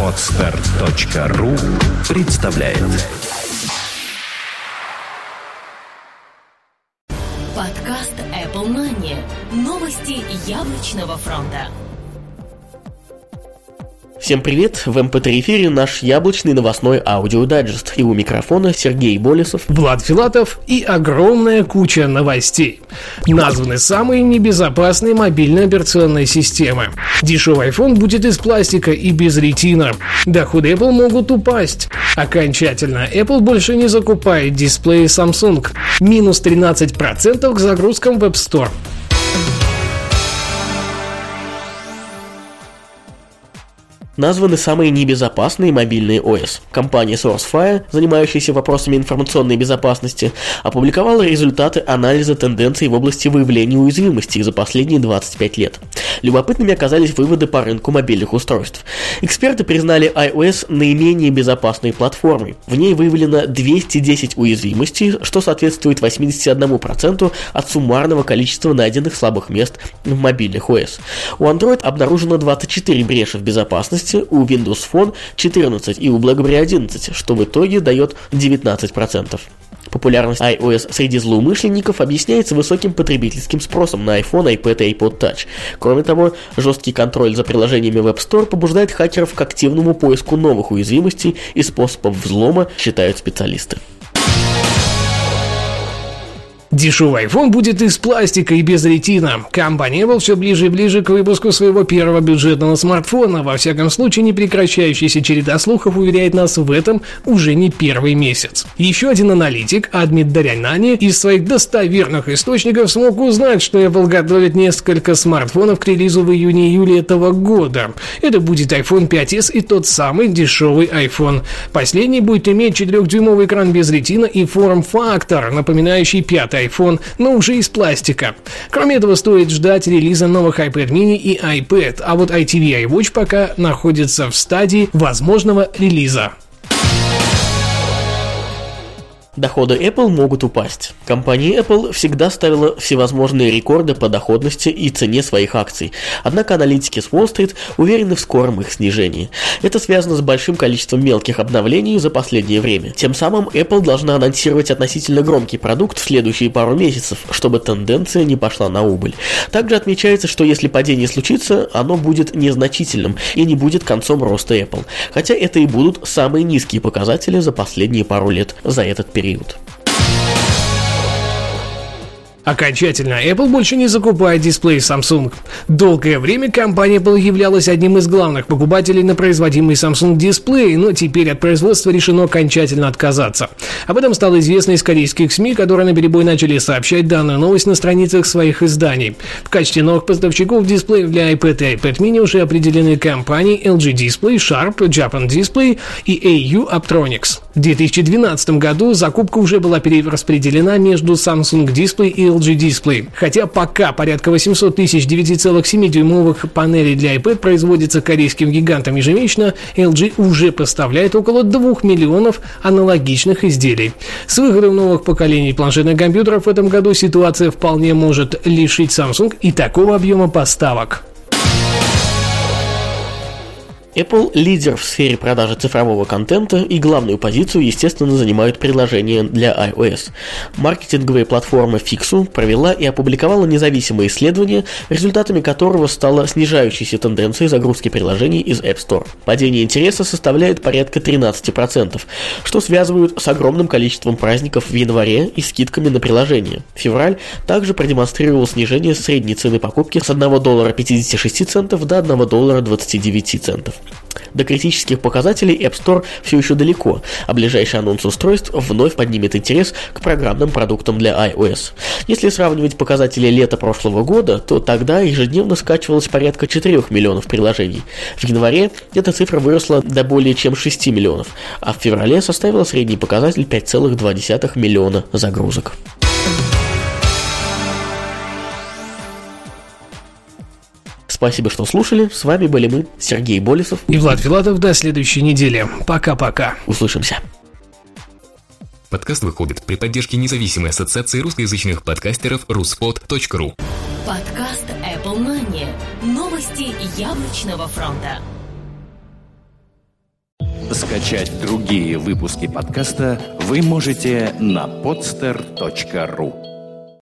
Отстар.ру представляет Подкаст Apple Money. Новости яблочного фронта. Всем привет! В MP3 эфире наш яблочный новостной аудиодайджест. И у микрофона Сергей Болесов, Влад Филатов и огромная куча новостей. Названы самые небезопасные мобильные операционные системы. Дешевый iPhone будет из пластика и без ретина. Доходы Apple могут упасть. Окончательно, Apple больше не закупает дисплеи Samsung. Минус 13% к загрузкам в App Store. Названы самые небезопасные мобильные ОС. Компания SourceFire, занимающаяся вопросами информационной безопасности, опубликовала результаты анализа тенденций в области выявления уязвимостей за последние 25 лет. Любопытными оказались выводы по рынку мобильных устройств. Эксперты признали iOS наименее безопасной платформой. В ней выявлено 210 уязвимостей, что соответствует 81% от суммарного количества найденных слабых мест в мобильных ОС. У Android обнаружено 24 бреши в безопасности, у Windows Phone 14 и у BlackBerry 11, что в итоге дает 19%. Популярность iOS среди злоумышленников объясняется высоким потребительским спросом на iPhone, iPad и iPod Touch. Кроме того, жесткий контроль за приложениями в App Store побуждает хакеров к активному поиску новых уязвимостей и способов взлома, считают специалисты. Дешевый iPhone будет из пластика и без ретина. Компания Apple все ближе и ближе к выпуску своего первого бюджетного смартфона. Во всяком случае, не прекращающаяся череда слухов уверяет нас в этом уже не первый месяц. Еще один аналитик, Адмит Дарянани, из своих достоверных источников смог узнать, что Apple готовит несколько смартфонов к релизу в июне-июле этого года. Это будет iPhone 5s и тот самый дешевый iPhone. Последний будет иметь 4-дюймовый экран без ретина и форм-фактор, напоминающий пятый iPhone, но уже из пластика. Кроме этого, стоит ждать релиза новых iPad mini и iPad, а вот ITV iWatch пока находится в стадии возможного релиза. Доходы Apple могут упасть. Компания Apple всегда ставила всевозможные рекорды по доходности и цене своих акций. Однако аналитики с Wall Street уверены в скором их снижении. Это связано с большим количеством мелких обновлений за последнее время. Тем самым Apple должна анонсировать относительно громкий продукт в следующие пару месяцев, чтобы тенденция не пошла на убыль. Также отмечается, что если падение случится, оно будет незначительным и не будет концом роста Apple. Хотя это и будут самые низкие показатели за последние пару лет за этот период период. Окончательно, Apple больше не закупает дисплей Samsung. Долгое время компания Apple являлась одним из главных покупателей на производимый Samsung дисплей, но теперь от производства решено окончательно отказаться. Об этом стало известно из корейских СМИ, которые на перебой начали сообщать данную новость на страницах своих изданий. В качестве новых поставщиков дисплеев для iPad и iPad mini уже определены компании LG Display, Sharp, Japan Display и AU Optronics. В 2012 году закупка уже была перераспределена между Samsung Display и LG Display. Хотя пока порядка 800 тысяч 9,7-дюймовых панелей для iPad производится корейским гигантом ежемесячно, LG уже поставляет около 2 миллионов аналогичных изделий. С выходом новых поколений планшетных компьютеров в этом году ситуация вполне может лишить Samsung и такого объема поставок. Apple – лидер в сфере продажи цифрового контента и главную позицию, естественно, занимают приложения для iOS. Маркетинговая платформа Fixu провела и опубликовала независимое исследование, результатами которого стала снижающаяся тенденция загрузки приложений из App Store. Падение интереса составляет порядка 13%, что связывают с огромным количеством праздников в январе и скидками на приложения. Февраль также продемонстрировал снижение средней цены покупки с 1 доллара 56 центов до 1 доллара 29 центов. До критических показателей App Store все еще далеко, а ближайший анонс устройств вновь поднимет интерес к программным продуктам для iOS. Если сравнивать показатели лета прошлого года, то тогда ежедневно скачивалось порядка 4 миллионов приложений. В январе эта цифра выросла до более чем 6 миллионов, а в феврале составила средний показатель 5,2 миллиона загрузок. Спасибо, что слушали. С вами были мы, Сергей Болесов. И Влад Филатов. До следующей недели. Пока-пока. Услышимся. Подкаст выходит при поддержке независимой ассоциации русскоязычных подкастеров ruspod.ru Подкаст Apple Money. Новости Яблочного фронта. Скачать другие выпуски подкаста вы можете на podster.ru